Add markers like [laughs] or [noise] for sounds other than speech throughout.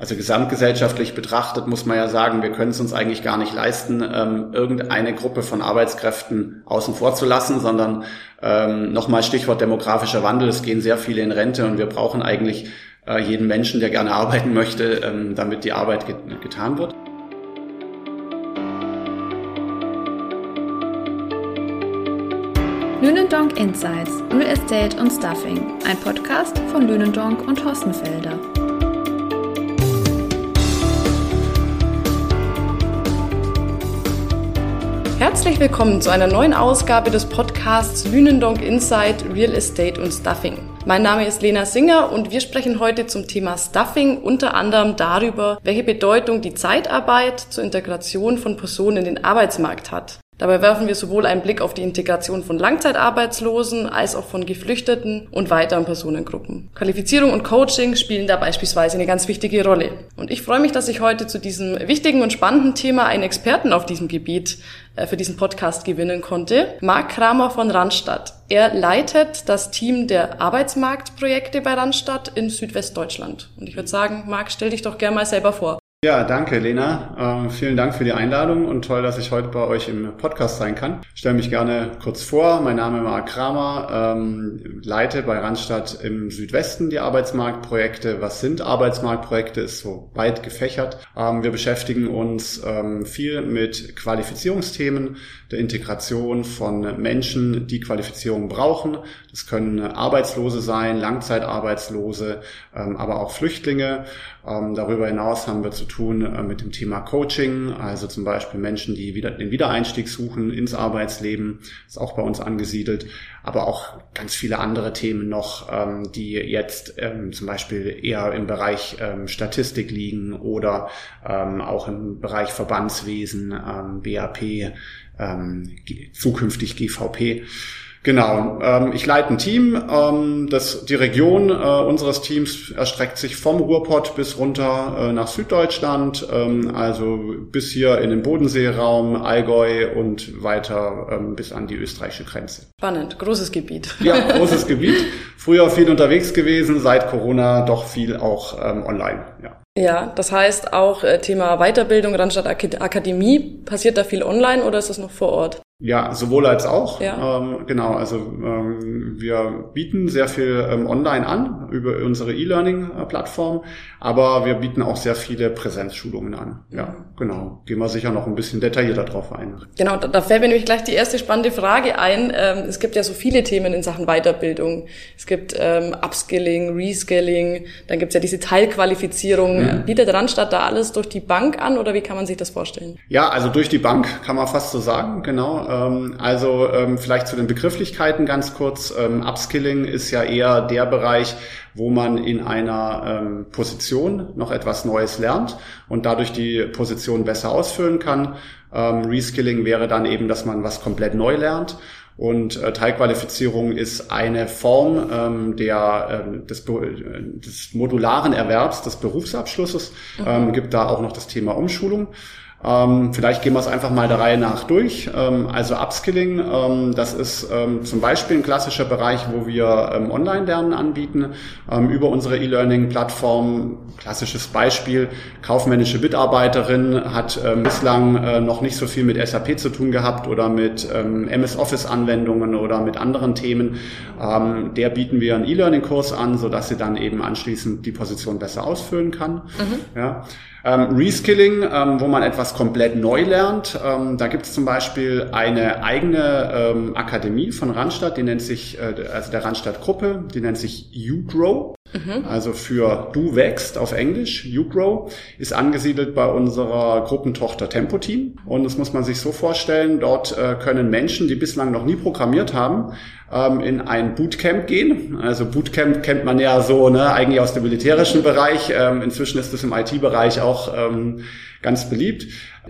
Also gesamtgesellschaftlich betrachtet muss man ja sagen, wir können es uns eigentlich gar nicht leisten, ähm, irgendeine Gruppe von Arbeitskräften außen vor zu lassen, sondern ähm, nochmal Stichwort demografischer Wandel, es gehen sehr viele in Rente und wir brauchen eigentlich äh, jeden Menschen, der gerne arbeiten möchte, ähm, damit die Arbeit get getan wird. Lünendonk Insights, Real Estate und Stuffing, ein Podcast von Lünendonk und Hossenfelder. Herzlich willkommen zu einer neuen Ausgabe des Podcasts Lünendonk Insight Real Estate und Stuffing. Mein Name ist Lena Singer und wir sprechen heute zum Thema Stuffing unter anderem darüber, welche Bedeutung die Zeitarbeit zur Integration von Personen in den Arbeitsmarkt hat. Dabei werfen wir sowohl einen Blick auf die Integration von Langzeitarbeitslosen als auch von Geflüchteten und weiteren Personengruppen. Qualifizierung und Coaching spielen da beispielsweise eine ganz wichtige Rolle. Und ich freue mich, dass ich heute zu diesem wichtigen und spannenden Thema einen Experten auf diesem Gebiet äh, für diesen Podcast gewinnen konnte. Marc Kramer von Randstadt. Er leitet das Team der Arbeitsmarktprojekte bei Randstadt in Südwestdeutschland. Und ich würde sagen, Marc, stell dich doch gerne mal selber vor. Ja, danke, Lena. Äh, vielen Dank für die Einladung und toll, dass ich heute bei euch im Podcast sein kann. Ich stelle mich gerne kurz vor. Mein Name ist Marc Kramer, ähm, leite bei Randstadt im Südwesten die Arbeitsmarktprojekte. Was sind Arbeitsmarktprojekte? Ist so weit gefächert. Ähm, wir beschäftigen uns ähm, viel mit Qualifizierungsthemen, der Integration von Menschen, die Qualifizierung brauchen. Das können Arbeitslose sein, Langzeitarbeitslose, ähm, aber auch Flüchtlinge. Ähm, darüber hinaus haben wir zu tun äh, mit dem Thema Coaching, also zum Beispiel Menschen, die wieder den Wiedereinstieg suchen ins Arbeitsleben, ist auch bei uns angesiedelt, aber auch ganz viele andere Themen noch, ähm, die jetzt ähm, zum Beispiel eher im Bereich Statistik liegen oder auch im Bereich Verbandswesen, BAP, zukünftig GVP. Genau, ähm, ich leite ein Team. Ähm, das, die Region äh, unseres Teams erstreckt sich vom Ruhrpott bis runter äh, nach Süddeutschland, ähm, also bis hier in den Bodenseeraum, Allgäu und weiter ähm, bis an die österreichische Grenze. Spannend, großes Gebiet. Ja, [laughs] großes Gebiet. Früher viel unterwegs gewesen, seit Corona doch viel auch ähm, online. Ja. Ja, das heißt auch äh, Thema Weiterbildung, Randstadt Akademie, passiert da viel online oder ist das noch vor Ort? Ja, sowohl als auch. Ja. Ähm, genau, also ähm, wir bieten sehr viel ähm, online an über unsere E-Learning-Plattform, aber wir bieten auch sehr viele Präsenzschulungen an. Ja, genau. Gehen wir sicher noch ein bisschen detaillierter drauf ein. Genau, da, da fällt mir nämlich gleich die erste spannende Frage ein. Ähm, es gibt ja so viele Themen in Sachen Weiterbildung. Es gibt ähm, Upskilling, Reskilling, dann gibt's ja diese Teilqualifizierung. Ja. Bietet Randstadt da alles durch die Bank an oder wie kann man sich das vorstellen? Ja, also durch die Bank kann man fast so sagen, genau ähm, also ähm, vielleicht zu den Begrifflichkeiten ganz kurz. Ähm, Upskilling ist ja eher der Bereich, wo man in einer ähm, Position noch etwas Neues lernt und dadurch die Position besser ausfüllen kann. Ähm, Reskilling wäre dann eben, dass man was komplett neu lernt. Und äh, Teilqualifizierung ist eine Form ähm, der, des, des modularen Erwerbs des Berufsabschlusses. Mhm. Ähm, gibt da auch noch das Thema Umschulung. Ähm, vielleicht gehen wir es einfach mal der Reihe nach durch. Ähm, also Upskilling, ähm, das ist ähm, zum Beispiel ein klassischer Bereich, wo wir ähm, Online-Lernen anbieten ähm, über unsere E-Learning-Plattform. Klassisches Beispiel, kaufmännische Mitarbeiterin hat bislang äh, noch nicht so viel mit SAP zu tun gehabt oder mit MS Office-Anwendungen oder mit anderen Themen. der bieten wir einen E-Learning-Kurs an, sodass sie dann eben anschließend die Position besser ausfüllen kann. Mhm. Ja. Ähm, Reskilling, ähm, wo man etwas komplett neu lernt. Ähm, da gibt es zum Beispiel eine eigene ähm, Akademie von Randstadt, die nennt sich, äh, also der Randstadt-Gruppe, die nennt sich YouGrow. Mhm. Also für Du wächst auf Englisch, YouGrow, ist angesiedelt bei unserer Gruppentochter Tempo Team. Und das muss man sich so vorstellen, dort äh, können Menschen, die bislang noch nie programmiert haben, ähm, in ein Bootcamp gehen. Also Bootcamp kennt man ja so, ne, eigentlich aus dem militärischen Bereich. Ähm, inzwischen ist es im IT-Bereich auch ähm, ganz beliebt.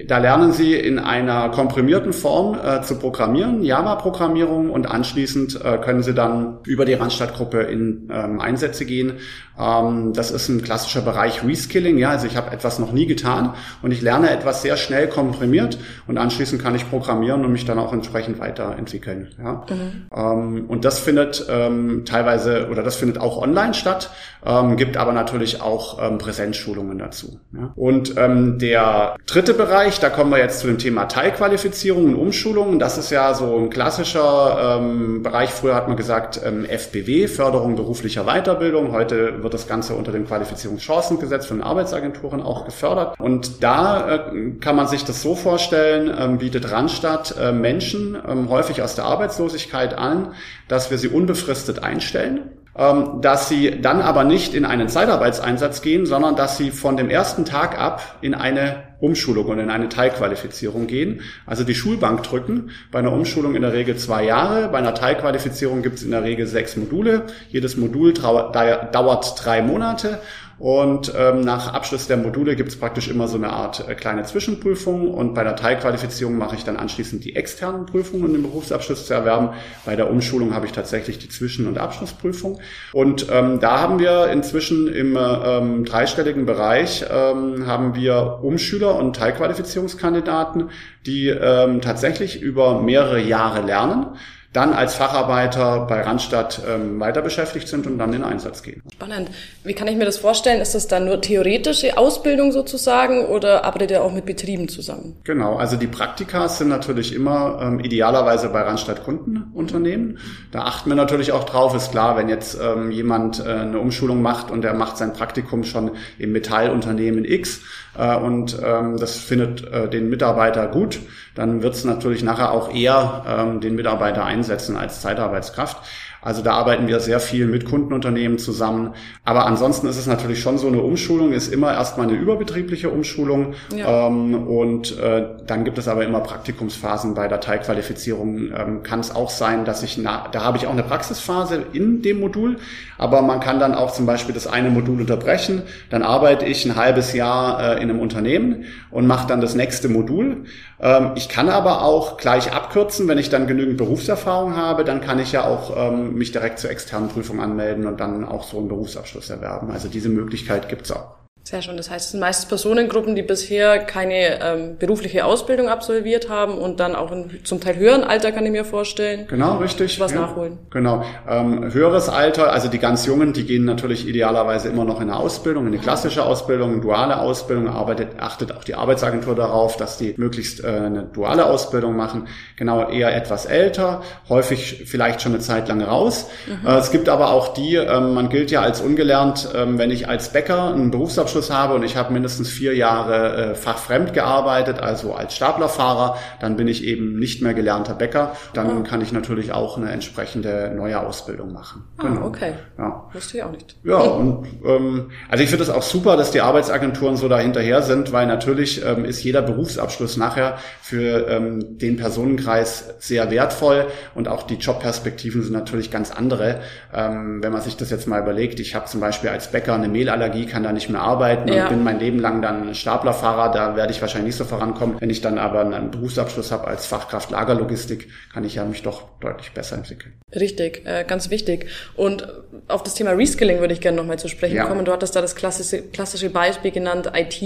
Da lernen Sie in einer komprimierten Form äh, zu programmieren, Java-Programmierung und anschließend äh, können Sie dann über die Randstadtgruppe in ähm, Einsätze gehen. Ähm, das ist ein klassischer Bereich Reskilling. Ja, also ich habe etwas noch nie getan und ich lerne etwas sehr schnell komprimiert und anschließend kann ich programmieren und mich dann auch entsprechend weiterentwickeln. Ja. Mhm. Ähm, und das findet ähm, teilweise oder das findet auch online statt, ähm, gibt aber natürlich auch ähm, Präsenzschulungen dazu. Ja. Und ähm, der dritte Bereich, da kommen wir jetzt zu dem Thema Teilqualifizierung und Umschulungen. Das ist ja so ein klassischer ähm, Bereich. Früher hat man gesagt ähm, FBW, Förderung beruflicher Weiterbildung. Heute wird das Ganze unter dem Qualifizierungschancengesetz von Arbeitsagenturen auch gefördert. Und da äh, kann man sich das so vorstellen, ähm, bietet Randstadt äh, Menschen ähm, häufig aus der Arbeitslosigkeit an, dass wir sie unbefristet einstellen dass sie dann aber nicht in einen Zeitarbeitseinsatz gehen, sondern dass sie von dem ersten Tag ab in eine Umschulung und in eine Teilqualifizierung gehen. Also die Schulbank drücken. Bei einer Umschulung in der Regel zwei Jahre. Bei einer Teilqualifizierung gibt es in der Regel sechs Module. Jedes Modul dauert drei Monate. Und ähm, nach Abschluss der Module gibt es praktisch immer so eine Art äh, kleine Zwischenprüfung. Und bei der Teilqualifizierung mache ich dann anschließend die externen Prüfungen, um den Berufsabschluss zu erwerben. Bei der Umschulung habe ich tatsächlich die Zwischen- und Abschlussprüfung. Und ähm, da haben wir inzwischen im ähm, dreistelligen Bereich ähm, haben wir Umschüler und Teilqualifizierungskandidaten, die ähm, tatsächlich über mehrere Jahre lernen dann als Facharbeiter bei Randstadt ähm, weiter beschäftigt sind und dann in Einsatz gehen. Spannend. Wie kann ich mir das vorstellen? Ist das dann nur theoretische Ausbildung sozusagen oder arbeitet ihr auch mit Betrieben zusammen? Genau, also die Praktika sind natürlich immer ähm, idealerweise bei Randstadt Kundenunternehmen. Da achten wir natürlich auch drauf. Ist klar, wenn jetzt ähm, jemand äh, eine Umschulung macht und er macht sein Praktikum schon im Metallunternehmen X, äh, und ähm, das findet äh, den Mitarbeiter gut, dann wird es natürlich nachher auch eher ähm, den Mitarbeiter einsetzen als Zeitarbeitskraft. Also da arbeiten wir sehr viel mit Kundenunternehmen zusammen. Aber ansonsten ist es natürlich schon so, eine Umschulung ist immer erstmal eine überbetriebliche Umschulung. Ja. Ähm, und äh, dann gibt es aber immer Praktikumsphasen bei der Teilqualifizierung. Ähm, kann es auch sein, dass ich, na, da habe ich auch eine Praxisphase in dem Modul, aber man kann dann auch zum Beispiel das eine Modul unterbrechen. Dann arbeite ich ein halbes Jahr äh, in einem Unternehmen und mache dann das nächste Modul. Ähm, ich kann aber auch gleich abkürzen, wenn ich dann genügend Berufserfahrung habe, dann kann ich ja auch ähm, mich direkt zur externen Prüfung anmelden und dann auch so einen Berufsabschluss erwerben. Also diese Möglichkeit gibt's auch. Sehr schön. Das heißt, es sind meistens Personengruppen, die bisher keine ähm, berufliche Ausbildung absolviert haben und dann auch in zum Teil höheren Alter, kann ich mir vorstellen. Genau, richtig. Was ja. nachholen. Genau. Ähm, höheres Alter, also die ganz Jungen, die gehen natürlich idealerweise immer noch in eine Ausbildung, in eine klassische Ausbildung, eine duale Ausbildung, arbeitet, achtet auch die Arbeitsagentur darauf, dass die möglichst äh, eine duale Ausbildung machen. Genau, eher etwas älter, häufig vielleicht schon eine Zeit lang raus. Mhm. Äh, es gibt aber auch die, äh, man gilt ja als ungelernt, äh, wenn ich als Bäcker einen Berufsabschluss Abschluss habe und ich habe mindestens vier Jahre äh, fachfremd gearbeitet, also als Staplerfahrer, dann bin ich eben nicht mehr gelernter Bäcker. Dann oh. kann ich natürlich auch eine entsprechende neue Ausbildung machen. Ah, genau. okay. Ja. Wusste ich auch nicht. Ja, und ähm, also ich finde es auch super, dass die Arbeitsagenturen so dahinterher sind, weil natürlich ähm, ist jeder Berufsabschluss nachher für ähm, den Personenkreis sehr wertvoll und auch die Jobperspektiven sind natürlich ganz andere. Ähm, wenn man sich das jetzt mal überlegt, ich habe zum Beispiel als Bäcker eine Mehlallergie, kann da nicht mehr arbeiten arbeiten ja. und bin mein Leben lang dann Staplerfahrer. Da werde ich wahrscheinlich nicht so vorankommen. Wenn ich dann aber einen Berufsabschluss habe als Fachkraft Lagerlogistik, kann ich ja mich doch deutlich besser entwickeln. Richtig, äh, ganz wichtig. Und auf das Thema Reskilling würde ich gerne nochmal zu sprechen ja. kommen. Du hattest da das klassische, klassische Beispiel genannt, IT.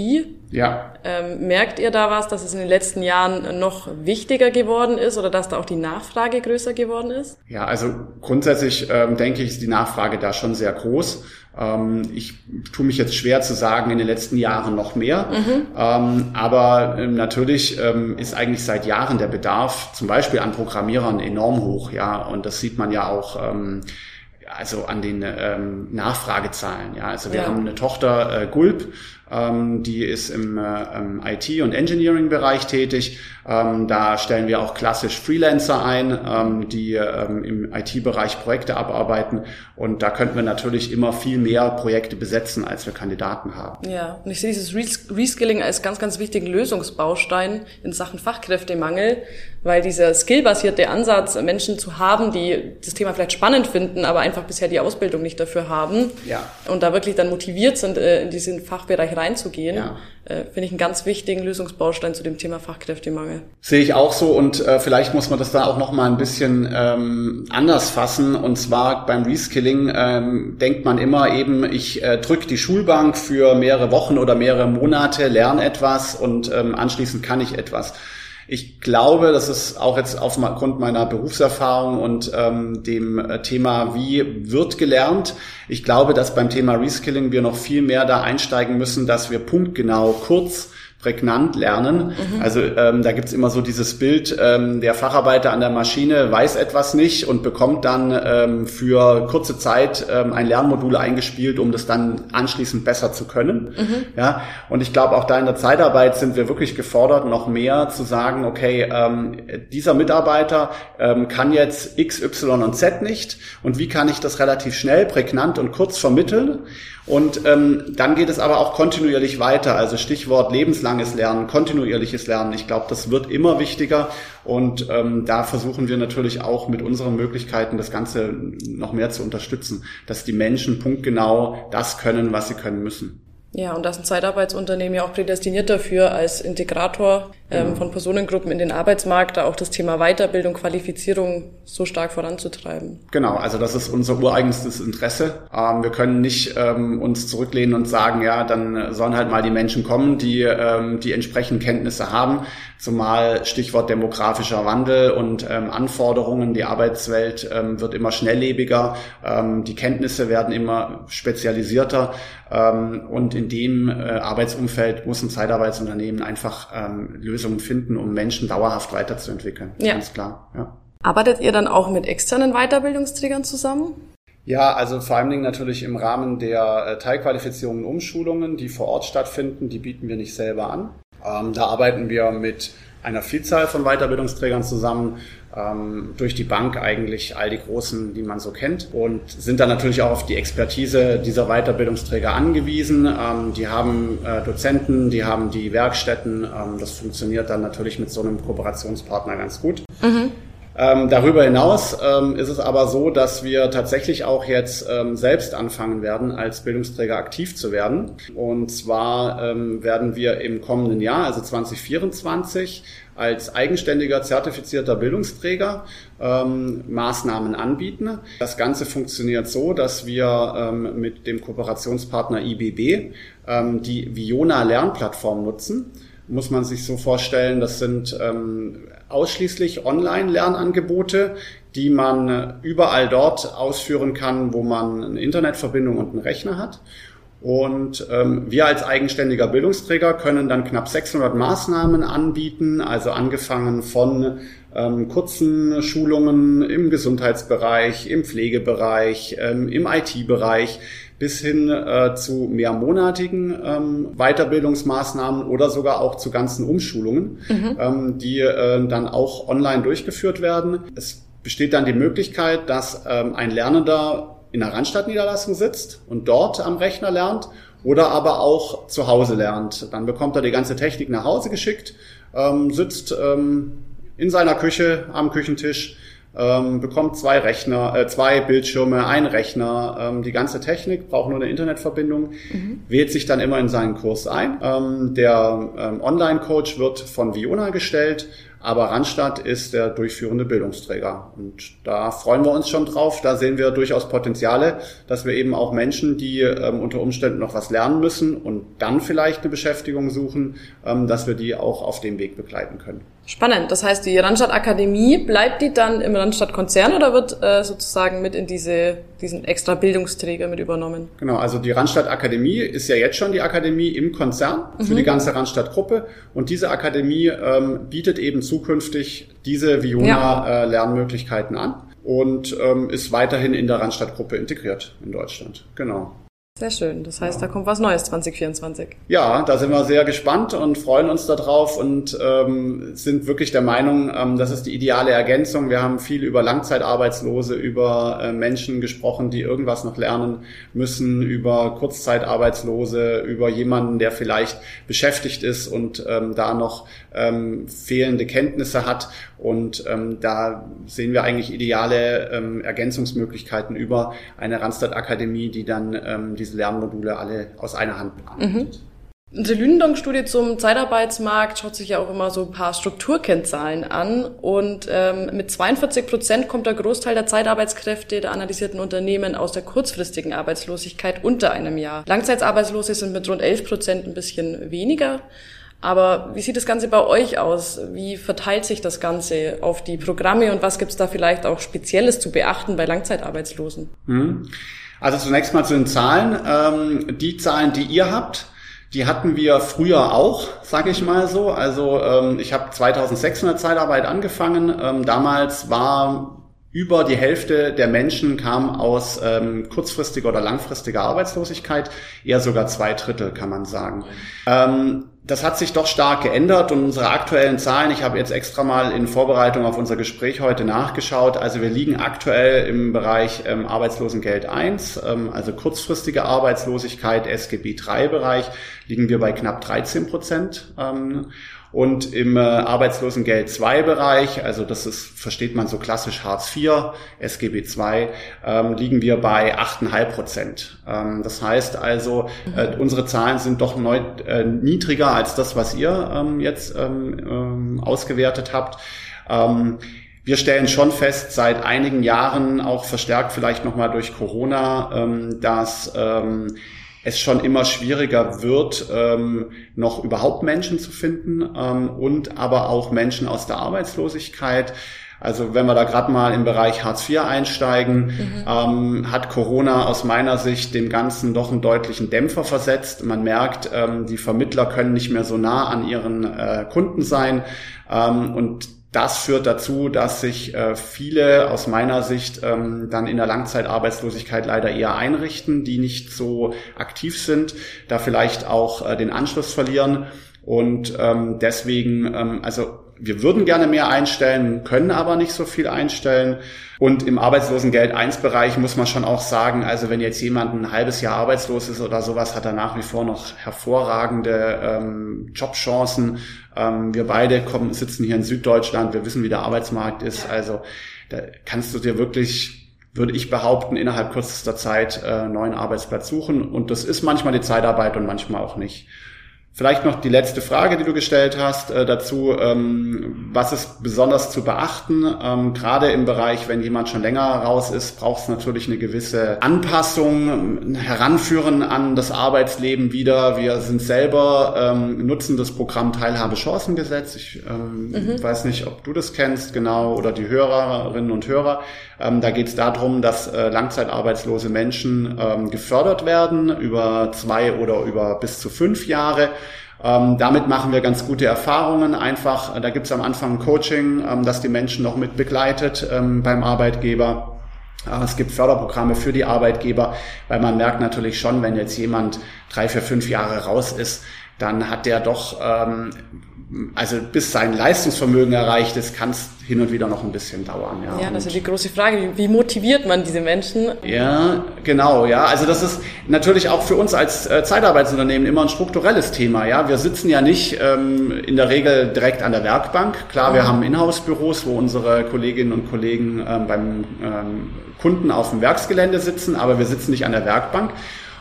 Ja. Ähm, merkt ihr da was, dass es in den letzten Jahren noch wichtiger geworden ist oder dass da auch die Nachfrage größer geworden ist? Ja, also grundsätzlich ähm, denke ich, ist die Nachfrage da schon sehr groß. Ähm, ich tue mich jetzt schwer zu sagen, in den letzten Jahren noch mehr. Mhm. Ähm, aber ähm, natürlich ähm, ist eigentlich seit Jahren der Bedarf zum Beispiel an Programmierern enorm hoch. Ja, und das sieht man ja auch also an den ähm, Nachfragezahlen. Ja, also wir ja. haben eine Tochter äh, Gulp, ähm, die ist im äh, IT- und Engineering-Bereich tätig. Ähm, da stellen wir auch klassisch Freelancer ein, ähm, die ähm, im IT-Bereich Projekte abarbeiten. Und da könnten wir natürlich immer viel mehr Projekte besetzen, als wir Kandidaten haben. Ja, und ich sehe dieses Reskilling als ganz, ganz wichtigen Lösungsbaustein in Sachen Fachkräftemangel, weil dieser skillbasierte Ansatz, Menschen zu haben, die das Thema vielleicht spannend finden, aber einfach bisher die Ausbildung nicht dafür haben ja. und da wirklich dann motiviert sind, äh, in diesen Fachbereich reinzugehen, ja. Äh, finde ich einen ganz wichtigen Lösungsbaustein zu dem Thema Fachkräftemangel. Sehe ich auch so und äh, vielleicht muss man das da auch noch mal ein bisschen ähm, anders fassen und zwar beim Reskilling ähm, denkt man immer eben, ich äh, drücke die Schulbank für mehrere Wochen oder mehrere Monate, lerne etwas und ähm, anschließend kann ich etwas. Ich glaube, das ist auch jetzt aufgrund meiner Berufserfahrung und ähm, dem äh, Thema, wie wird gelernt. Ich glaube, dass beim Thema Reskilling wir noch viel mehr da einsteigen müssen, dass wir punktgenau kurz prägnant lernen. Mhm. Also ähm, da gibt's immer so dieses Bild, ähm, der Facharbeiter an der Maschine weiß etwas nicht und bekommt dann ähm, für kurze Zeit ähm, ein Lernmodul eingespielt, um das dann anschließend besser zu können. Mhm. Ja, und ich glaube, auch da in der Zeitarbeit sind wir wirklich gefordert, noch mehr zu sagen, okay, ähm, dieser Mitarbeiter ähm, kann jetzt X, Y und Z nicht und wie kann ich das relativ schnell, prägnant und kurz vermitteln? Und ähm, dann geht es aber auch kontinuierlich weiter. Also Stichwort lebenslanges Lernen, kontinuierliches Lernen. Ich glaube, das wird immer wichtiger. Und ähm, da versuchen wir natürlich auch mit unseren Möglichkeiten das Ganze noch mehr zu unterstützen, dass die Menschen punktgenau das können, was sie können müssen. Ja, und das ein Zeitarbeitsunternehmen ja auch prädestiniert dafür, als Integrator ähm, mhm. von Personengruppen in den Arbeitsmarkt, da auch das Thema Weiterbildung, Qualifizierung so stark voranzutreiben. Genau, also das ist unser ureigenstes Interesse. Ähm, wir können nicht ähm, uns zurücklehnen und sagen, ja, dann sollen halt mal die Menschen kommen, die ähm, die entsprechenden Kenntnisse haben, zumal Stichwort demografischer Wandel und ähm, Anforderungen. Die Arbeitswelt ähm, wird immer schnelllebiger, die Kenntnisse werden immer spezialisierter und in dem äh, Arbeitsumfeld muss ein Zeitarbeitsunternehmen einfach Lösungen finden, um Menschen dauerhaft weiterzuentwickeln. Ja. Ganz klar. Ja. Arbeitet ihr dann auch mit externen Weiterbildungsträgern zusammen? Ja, also vor allen Dingen natürlich im Rahmen der äh, Teilqualifizierungen und Umschulungen, die vor Ort stattfinden, die bieten wir nicht selber an. Ähm, da arbeiten wir mit einer Vielzahl von Weiterbildungsträgern zusammen, ähm, durch die Bank eigentlich all die großen, die man so kennt und sind dann natürlich auch auf die Expertise dieser Weiterbildungsträger angewiesen. Ähm, die haben äh, Dozenten, die haben die Werkstätten. Ähm, das funktioniert dann natürlich mit so einem Kooperationspartner ganz gut. Mhm. Ähm, darüber hinaus ähm, ist es aber so, dass wir tatsächlich auch jetzt ähm, selbst anfangen werden, als Bildungsträger aktiv zu werden. Und zwar ähm, werden wir im kommenden Jahr, also 2024, als eigenständiger zertifizierter Bildungsträger ähm, Maßnahmen anbieten. Das Ganze funktioniert so, dass wir ähm, mit dem Kooperationspartner IBB ähm, die Viona Lernplattform nutzen. Muss man sich so vorstellen, das sind ähm, ausschließlich Online-Lernangebote, die man überall dort ausführen kann, wo man eine Internetverbindung und einen Rechner hat. Und ähm, wir als eigenständiger Bildungsträger können dann knapp 600 Maßnahmen anbieten, also angefangen von ähm, kurzen Schulungen im Gesundheitsbereich, im Pflegebereich, ähm, im IT-Bereich bis hin äh, zu mehrmonatigen ähm, Weiterbildungsmaßnahmen oder sogar auch zu ganzen Umschulungen, mhm. ähm, die äh, dann auch online durchgeführt werden. Es besteht dann die Möglichkeit, dass ähm, ein Lernender in der Randstadtniederlassung sitzt und dort am Rechner lernt oder aber auch zu Hause lernt. Dann bekommt er die ganze Technik nach Hause geschickt, ähm, sitzt ähm, in seiner Küche am Küchentisch, ähm, bekommt zwei Rechner, äh, zwei Bildschirme, ein Rechner, ähm, die ganze Technik, braucht nur eine Internetverbindung, mhm. wählt sich dann immer in seinen Kurs ein. Ähm, der ähm, Online-Coach wird von Viona gestellt aber Randstadt ist der durchführende Bildungsträger. Und da freuen wir uns schon drauf. Da sehen wir durchaus Potenziale, dass wir eben auch Menschen, die ähm, unter Umständen noch was lernen müssen und dann vielleicht eine Beschäftigung suchen, ähm, dass wir die auch auf dem Weg begleiten können. Spannend. Das heißt, die Randstadt Akademie, bleibt die dann im Randstadt Konzern oder wird äh, sozusagen mit in diese, diesen extra Bildungsträger mit übernommen? Genau, also die Randstadt Akademie ist ja jetzt schon die Akademie im Konzern für mhm. die ganze Randstadt Gruppe und diese Akademie ähm, bietet eben zukünftig diese Viona-Lernmöglichkeiten ja. äh, an und ähm, ist weiterhin in der Randstadtgruppe integriert in Deutschland. Genau. Sehr schön. Das heißt, da kommt was Neues 2024. Ja, da sind wir sehr gespannt und freuen uns darauf und ähm, sind wirklich der Meinung, ähm, das ist die ideale Ergänzung. Wir haben viel über Langzeitarbeitslose, über äh, Menschen gesprochen, die irgendwas noch lernen müssen, über Kurzzeitarbeitslose, über jemanden, der vielleicht beschäftigt ist und ähm, da noch ähm, fehlende Kenntnisse hat. Und ähm, da sehen wir eigentlich ideale ähm, Ergänzungsmöglichkeiten über eine Randstad Akademie, die dann ähm, diese Lernmodule alle aus einer Hand bearbeitet. Mhm. Unsere Lünendonk-Studie zum Zeitarbeitsmarkt schaut sich ja auch immer so ein paar Strukturkennzahlen an und ähm, mit 42 Prozent kommt der Großteil der Zeitarbeitskräfte der analysierten Unternehmen aus der kurzfristigen Arbeitslosigkeit unter einem Jahr. Langzeitarbeitslose sind mit rund 11 Prozent ein bisschen weniger. Aber wie sieht das Ganze bei euch aus? Wie verteilt sich das Ganze auf die Programme und was gibt es da vielleicht auch Spezielles zu beachten bei Langzeitarbeitslosen? Mhm. Also zunächst mal zu den Zahlen. Ähm, die Zahlen, die ihr habt, die hatten wir früher auch, sage ich mal so. Also ähm, ich habe 2600 Zeitarbeit angefangen. Ähm, damals war über die Hälfte der Menschen kam aus ähm, kurzfristiger oder langfristiger Arbeitslosigkeit, eher sogar zwei Drittel, kann man sagen. Ähm, das hat sich doch stark geändert und unsere aktuellen Zahlen, ich habe jetzt extra mal in Vorbereitung auf unser Gespräch heute nachgeschaut, also wir liegen aktuell im Bereich ähm, Arbeitslosengeld 1, ähm, also kurzfristige Arbeitslosigkeit, SGB 3 Bereich, liegen wir bei knapp 13 Prozent. Ähm, und im äh, Arbeitslosengeld 2 Bereich, also das ist, versteht man so klassisch Hartz IV, SGB II, ähm, liegen wir bei 8,5 Prozent. Ähm, das heißt also, äh, unsere Zahlen sind doch neu, äh, niedriger als das, was ihr ähm, jetzt ähm, ähm, ausgewertet habt. Ähm, wir stellen schon fest, seit einigen Jahren, auch verstärkt vielleicht nochmal durch Corona, ähm, dass ähm, es schon immer schwieriger wird, ähm, noch überhaupt Menschen zu finden ähm, und aber auch Menschen aus der Arbeitslosigkeit. Also wenn wir da gerade mal im Bereich Hartz IV einsteigen, mhm. ähm, hat Corona aus meiner Sicht dem Ganzen doch einen deutlichen Dämpfer versetzt. Man merkt, ähm, die Vermittler können nicht mehr so nah an ihren äh, Kunden sein. Ähm, und das führt dazu, dass sich äh, viele aus meiner Sicht ähm, dann in der Langzeitarbeitslosigkeit leider eher einrichten, die nicht so aktiv sind, da vielleicht auch äh, den Anschluss verlieren. Und ähm, deswegen, ähm, also wir würden gerne mehr einstellen, können aber nicht so viel einstellen. Und im Arbeitslosengeld 1 Bereich muss man schon auch sagen, also wenn jetzt jemand ein halbes Jahr arbeitslos ist oder sowas, hat er nach wie vor noch hervorragende ähm, Jobchancen. Ähm, wir beide kommen, sitzen hier in Süddeutschland, wir wissen, wie der Arbeitsmarkt ist. Also da kannst du dir wirklich, würde ich behaupten, innerhalb kürzester Zeit äh, neuen Arbeitsplatz suchen. Und das ist manchmal die Zeitarbeit und manchmal auch nicht. Vielleicht noch die letzte Frage, die du gestellt hast äh, dazu. Ähm, was ist besonders zu beachten? Ähm, gerade im Bereich, wenn jemand schon länger raus ist, braucht es natürlich eine gewisse Anpassung, Heranführen an das Arbeitsleben wieder. Wir sind selber, ähm, nutzen das Programm Teilhabe-Chancengesetz. Ich ähm, mhm. weiß nicht, ob du das kennst, genau, oder die Hörerinnen und Hörer. Ähm, da geht es darum, dass äh, langzeitarbeitslose Menschen ähm, gefördert werden über zwei oder über bis zu fünf Jahre. Ähm, damit machen wir ganz gute Erfahrungen. Einfach, äh, da gibt es am Anfang Coaching, ähm, das die Menschen noch mit begleitet ähm, beim Arbeitgeber. Äh, es gibt Förderprogramme für die Arbeitgeber, weil man merkt natürlich schon, wenn jetzt jemand drei, vier, fünf Jahre raus ist, dann hat der doch ähm, also bis sein Leistungsvermögen erreicht ist, kann es hin und wieder noch ein bisschen dauern. Ja, ja das ist die große Frage. Wie motiviert man diese Menschen? Ja, genau. Ja, also das ist natürlich auch für uns als äh, Zeitarbeitsunternehmen immer ein strukturelles Thema. Ja, wir sitzen ja nicht ähm, in der Regel direkt an der Werkbank. Klar, wir haben Inhouse-Büros, wo unsere Kolleginnen und Kollegen ähm, beim ähm, Kunden auf dem Werksgelände sitzen, aber wir sitzen nicht an der Werkbank.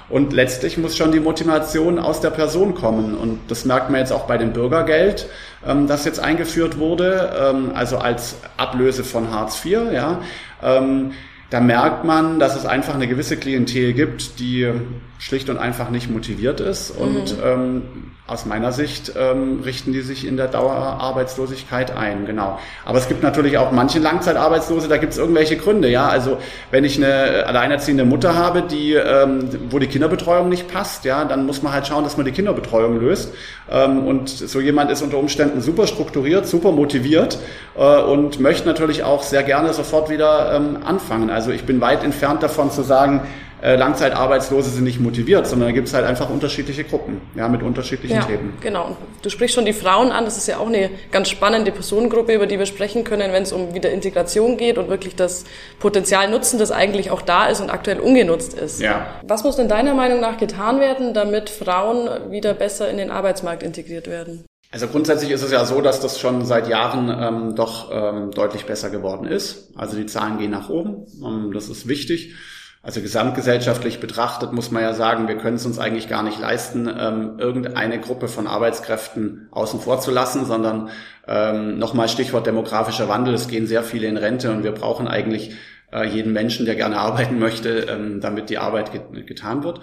Und letztlich muss schon die Motivation aus der Person kommen. Und das merkt man jetzt auch bei dem Bürgergeld, ähm, das jetzt eingeführt wurde, ähm, also als Ablöse von Hartz IV. Ja, ähm, da merkt man, dass es einfach eine gewisse Klientel gibt, die schlicht und einfach nicht motiviert ist. Und mhm. ähm, aus meiner Sicht ähm, richten die sich in der Dauerarbeitslosigkeit ein, genau. Aber es gibt natürlich auch manche Langzeitarbeitslose, da gibt es irgendwelche Gründe, ja. Also wenn ich eine alleinerziehende Mutter habe, die, ähm, wo die Kinderbetreuung nicht passt, ja, dann muss man halt schauen, dass man die Kinderbetreuung löst. Ähm, und so jemand ist unter Umständen super strukturiert, super motiviert äh, und möchte natürlich auch sehr gerne sofort wieder ähm, anfangen. Also ich bin weit entfernt davon zu sagen, Langzeitarbeitslose sind nicht motiviert, sondern da gibt es halt einfach unterschiedliche Gruppen, ja, mit unterschiedlichen ja, Themen. Genau. Und du sprichst schon die Frauen an, das ist ja auch eine ganz spannende Personengruppe, über die wir sprechen können, wenn es um wieder Integration geht und wirklich das Potenzial nutzen, das eigentlich auch da ist und aktuell ungenutzt ist. Ja. Was muss denn deiner Meinung nach getan werden, damit Frauen wieder besser in den Arbeitsmarkt integriert werden? Also grundsätzlich ist es ja so, dass das schon seit Jahren ähm, doch ähm, deutlich besser geworden ist. Also die Zahlen gehen nach oben. Ähm, das ist wichtig. Also gesamtgesellschaftlich betrachtet muss man ja sagen, wir können es uns eigentlich gar nicht leisten, ähm, irgendeine Gruppe von Arbeitskräften außen vor zu lassen, sondern ähm, nochmal Stichwort demografischer Wandel, es gehen sehr viele in Rente und wir brauchen eigentlich äh, jeden Menschen, der gerne arbeiten möchte, ähm, damit die Arbeit get getan wird.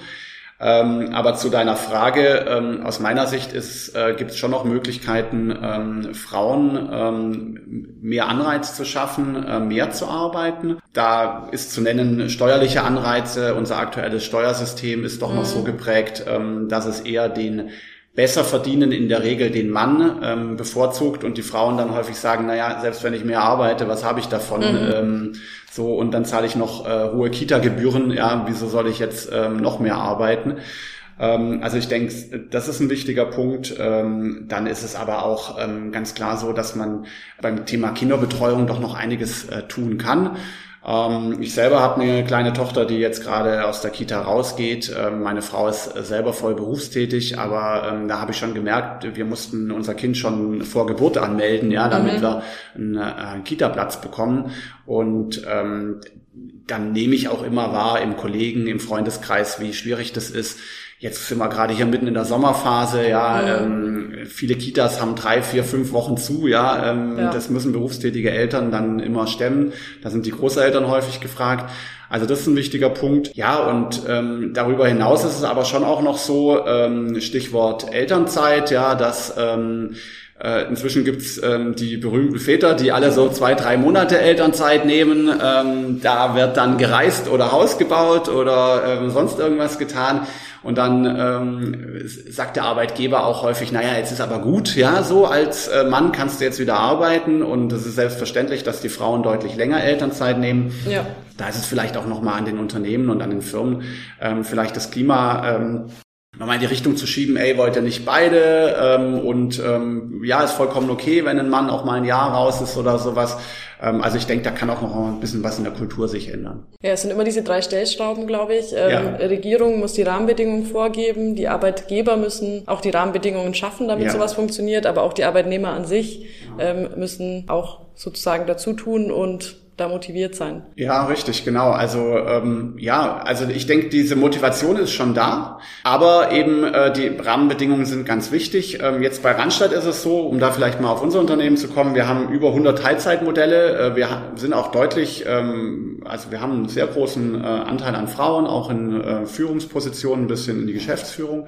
Ähm, aber zu deiner Frage, ähm, aus meiner Sicht ist, äh, gibt es schon noch Möglichkeiten, ähm, Frauen ähm, mehr Anreiz zu schaffen, äh, mehr zu arbeiten. Da ist zu nennen steuerliche Anreize. Unser aktuelles Steuersystem ist doch mhm. noch so geprägt, ähm, dass es eher den besser verdienen in der Regel den Mann ähm, bevorzugt und die Frauen dann häufig sagen, naja, selbst wenn ich mehr arbeite, was habe ich davon? Mhm. Ähm, so, und dann zahle ich noch äh, hohe Kita-Gebühren, ja, wieso soll ich jetzt ähm, noch mehr arbeiten? Ähm, also ich denke, das ist ein wichtiger Punkt. Ähm, dann ist es aber auch ähm, ganz klar so, dass man beim Thema Kinderbetreuung doch noch einiges äh, tun kann. Ähm, ich selber habe eine kleine Tochter, die jetzt gerade aus der Kita rausgeht. Ähm, meine Frau ist selber voll berufstätig, aber ähm, da habe ich schon gemerkt, wir mussten unser Kind schon vor Geburt anmelden, ja, damit mhm. wir einen, äh, einen Kita-Platz bekommen. Und ähm, dann nehme ich auch immer wahr im Kollegen, im Freundeskreis, wie schwierig das ist, Jetzt sind wir gerade hier mitten in der Sommerphase, ja. Ähm, viele Kitas haben drei, vier, fünf Wochen zu, ja. Ähm, ja. Das müssen berufstätige Eltern dann immer stemmen. Da sind die Großeltern häufig gefragt. Also das ist ein wichtiger Punkt. Ja, und ähm, darüber hinaus ist es aber schon auch noch so, ähm, Stichwort Elternzeit, ja, dass ähm, äh, Inzwischen gibt's ähm, die berühmten Väter, die alle so zwei, drei Monate Elternzeit nehmen. Ähm, da wird dann gereist oder Haus gebaut oder ähm, sonst irgendwas getan. Und dann ähm, sagt der Arbeitgeber auch häufig, naja, jetzt ist aber gut, ja, so als äh, Mann kannst du jetzt wieder arbeiten und es ist selbstverständlich, dass die Frauen deutlich länger Elternzeit nehmen. Ja. Da ist es vielleicht auch nochmal an den Unternehmen und an den Firmen ähm, vielleicht das Klima ähm, nochmal in die Richtung zu schieben, ey, wollt ihr nicht beide? Ähm, und ähm, ja, ist vollkommen okay, wenn ein Mann auch mal ein Jahr raus ist oder sowas. Ähm, also ich denke, da kann auch noch ein bisschen was in der Kultur sich ändern. Ja, es sind immer diese drei Stellschrauben, glaube ich. Ähm, ja. Regierung muss die Rahmenbedingungen vorgeben, die Arbeitgeber müssen auch die Rahmenbedingungen schaffen, damit ja. sowas funktioniert, aber auch die Arbeitnehmer an sich ähm, müssen auch sozusagen dazu tun und da motiviert sein. Ja, richtig, genau. Also ähm, ja, also ich denke, diese Motivation ist schon da, aber eben äh, die Rahmenbedingungen sind ganz wichtig. Ähm, jetzt bei Randstadt ist es so, um da vielleicht mal auf unser Unternehmen zu kommen, wir haben über 100 Teilzeitmodelle. Äh, wir sind auch deutlich, ähm, also wir haben einen sehr großen äh, Anteil an Frauen, auch in äh, Führungspositionen bis hin in die Geschäftsführung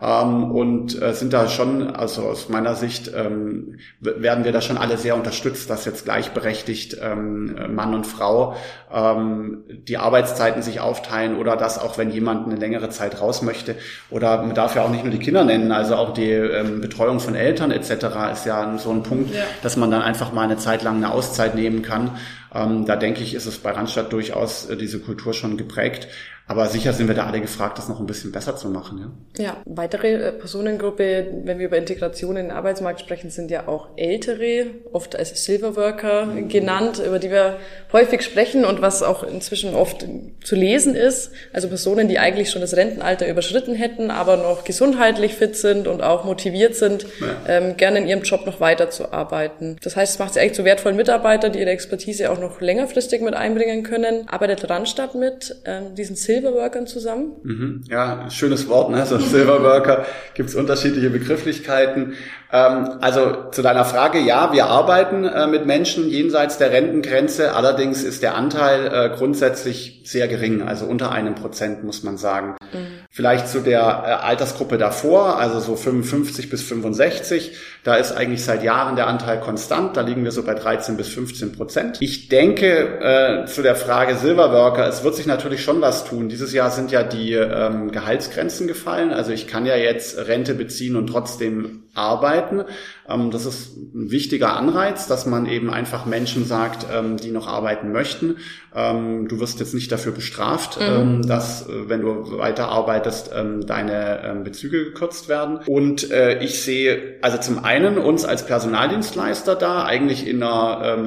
ähm, und äh, sind da schon, also aus meiner Sicht ähm, werden wir da schon alle sehr unterstützt, dass jetzt gleichberechtigt ähm, Mann und Frau ähm, die Arbeitszeiten sich aufteilen oder dass auch wenn jemand eine längere Zeit raus möchte oder man darf ja auch nicht nur die Kinder nennen, also auch die ähm, Betreuung von Eltern etc. ist ja so ein Punkt, ja. dass man dann einfach mal eine Zeit lang eine Auszeit nehmen kann. Ähm, da denke ich, ist es bei Randstadt durchaus äh, diese Kultur schon geprägt. Aber sicher sind wir da alle gefragt, das noch ein bisschen besser zu machen. Ja, ja weitere äh, Personengruppe, wenn wir über Integration in den Arbeitsmarkt sprechen, sind ja auch Ältere, oft als Silverworker mhm. genannt, über die wir häufig sprechen und was auch inzwischen oft zu lesen ist. Also Personen, die eigentlich schon das Rentenalter überschritten hätten, aber noch gesundheitlich fit sind und auch motiviert sind, ja. ähm, gerne in ihrem Job noch weiterzuarbeiten. Das heißt, es macht sie eigentlich zu wertvollen Mitarbeitern, die ihre Expertise auch noch längerfristig mit einbringen können. Arbeitet Randstadt mit ähm, diesen Silver Silverworkern zusammen? Mhm. Ja, schönes Wort, ne? So Silverworker gibt es unterschiedliche Begrifflichkeiten. Ähm, also zu deiner Frage, ja, wir arbeiten äh, mit Menschen jenseits der Rentengrenze. Allerdings ist der Anteil äh, grundsätzlich sehr gering, also unter einem Prozent muss man sagen. Mhm. Vielleicht zu der äh, Altersgruppe davor, also so 55 bis 65, da ist eigentlich seit Jahren der Anteil konstant, da liegen wir so bei 13 bis 15 Prozent. Ich denke zu der Frage Silverworker, es wird sich natürlich schon was tun. Dieses Jahr sind ja die ähm, Gehaltsgrenzen gefallen, also ich kann ja jetzt Rente beziehen und trotzdem arbeiten. Ähm, das ist ein wichtiger Anreiz, dass man eben einfach Menschen sagt, ähm, die noch arbeiten möchten. Ähm, du wirst jetzt nicht dafür bestraft, mhm. dass, äh, wenn du weiter arbeitest, deine Bezüge gekürzt werden. Und äh, ich sehe also zum einen uns als Personaldienstleister da eigentlich in einer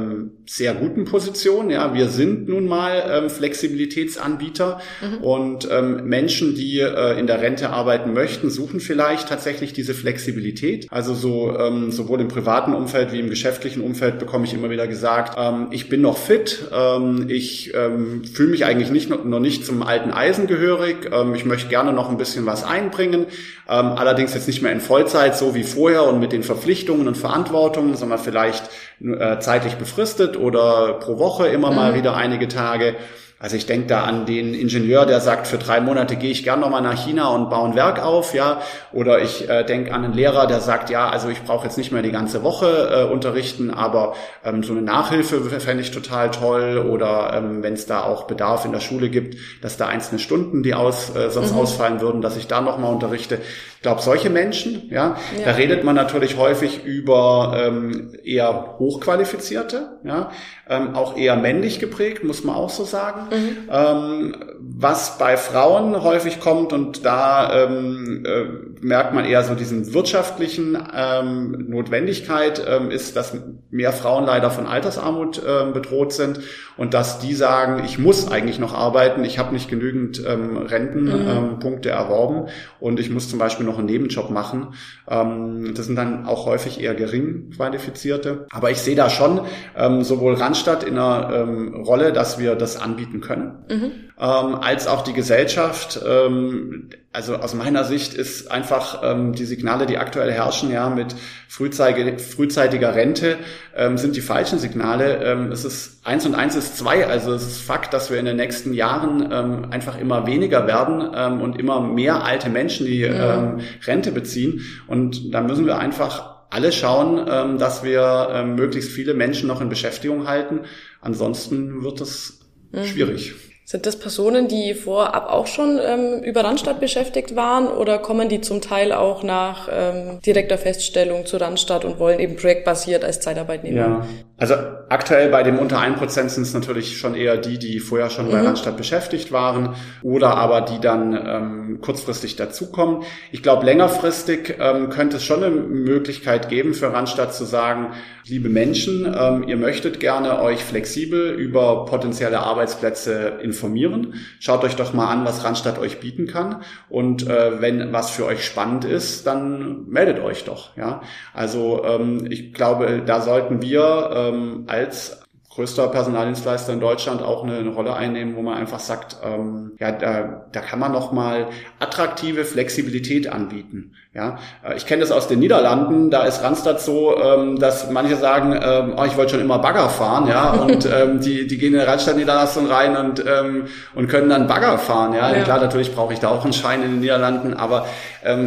sehr guten Position. Ja, wir sind nun mal Flexibilitätsanbieter mhm. und Menschen, die äh, in der Rente arbeiten möchten, suchen vielleicht tatsächlich diese Flexibilität. Also so sowohl im privaten Umfeld wie im geschäftlichen Umfeld bekomme ich immer wieder gesagt, ähm, ich bin noch fit, ähm, ich ähm, fühle mich eigentlich nicht, noch nicht zum alten Eisen gehörig, ähm, ich möchte gerne noch ein bisschen was einbringen, ähm, allerdings jetzt nicht mehr in Vollzeit, so wie vorher und mit den Verpflichtungen und Verantwortungen, sondern vielleicht äh, zeitlich befristet oder pro Woche immer mhm. mal wieder einige Tage. Also ich denke da an den Ingenieur, der sagt, für drei Monate gehe ich gern nochmal nach China und baue ein Werk auf, ja. Oder ich äh, denke an einen Lehrer, der sagt, ja, also ich brauche jetzt nicht mehr die ganze Woche äh, unterrichten, aber ähm, so eine Nachhilfe fände ich total toll. Oder ähm, wenn es da auch Bedarf in der Schule gibt, dass da einzelne Stunden, die aus, äh, sonst mhm. ausfallen würden, dass ich da nochmal unterrichte. Ich glaube, solche Menschen, ja, ja, da redet man natürlich häufig über ähm, eher hochqualifizierte, ja, ähm, auch eher männlich geprägt, muss man auch so sagen. Mhm. Ähm, was bei Frauen häufig kommt und da ähm, äh, merkt man eher so diesen wirtschaftlichen ähm, Notwendigkeit, ähm, ist, dass mehr Frauen leider von Altersarmut ähm, bedroht sind und dass die sagen, ich muss eigentlich noch arbeiten, ich habe nicht genügend ähm, Rentenpunkte mhm. erworben und ich muss zum Beispiel noch einen Nebenjob machen. Ähm, das sind dann auch häufig eher gering qualifizierte. Aber ich sehe da schon ähm, sowohl Randstadt in einer ähm, Rolle, dass wir das anbieten können, mhm. Ähm, als auch die Gesellschaft. Ähm, also aus meiner Sicht ist einfach ähm, die Signale, die aktuell herrschen, ja, mit frühzeitig, frühzeitiger Rente, ähm, sind die falschen Signale. Ähm, es ist eins und eins ist zwei. Also es ist Fakt, dass wir in den nächsten Jahren ähm, einfach immer weniger werden ähm, und immer mehr alte Menschen, die ja. ähm, Rente beziehen. Und da müssen wir einfach alle schauen, ähm, dass wir ähm, möglichst viele Menschen noch in Beschäftigung halten. Ansonsten wird es mhm. schwierig. Sind das Personen, die vorab auch schon ähm, über Randstadt beschäftigt waren oder kommen die zum Teil auch nach ähm, direkter Feststellung zu Randstadt und wollen eben projektbasiert als Zeitarbeitnehmer? Ja, also aktuell bei dem unter 1% sind es natürlich schon eher die, die vorher schon mhm. bei Randstadt beschäftigt waren oder aber die dann ähm, kurzfristig dazukommen. Ich glaube, längerfristig ähm, könnte es schon eine Möglichkeit geben für Randstadt zu sagen, liebe Menschen, ähm, ihr möchtet gerne euch flexibel über potenzielle Arbeitsplätze informieren. Schaut euch doch mal an, was Randstadt euch bieten kann. Und äh, wenn was für euch spannend ist, dann meldet euch doch. Ja, also ähm, ich glaube, da sollten wir ähm, als größter Personaldienstleister in Deutschland auch eine, eine Rolle einnehmen, wo man einfach sagt, ähm, ja, da, da kann man noch mal attraktive Flexibilität anbieten. Ja, äh, ich kenne das aus den Niederlanden. Da ist Randstad so, ähm, dass manche sagen, ähm, oh, ich wollte schon immer Bagger fahren, ja, [laughs] und ähm, die die gehen in eine Randstadt-Niederlassung rein und ähm, und können dann Bagger fahren. Ja, ja. klar, natürlich brauche ich da auch einen Schein in den Niederlanden, aber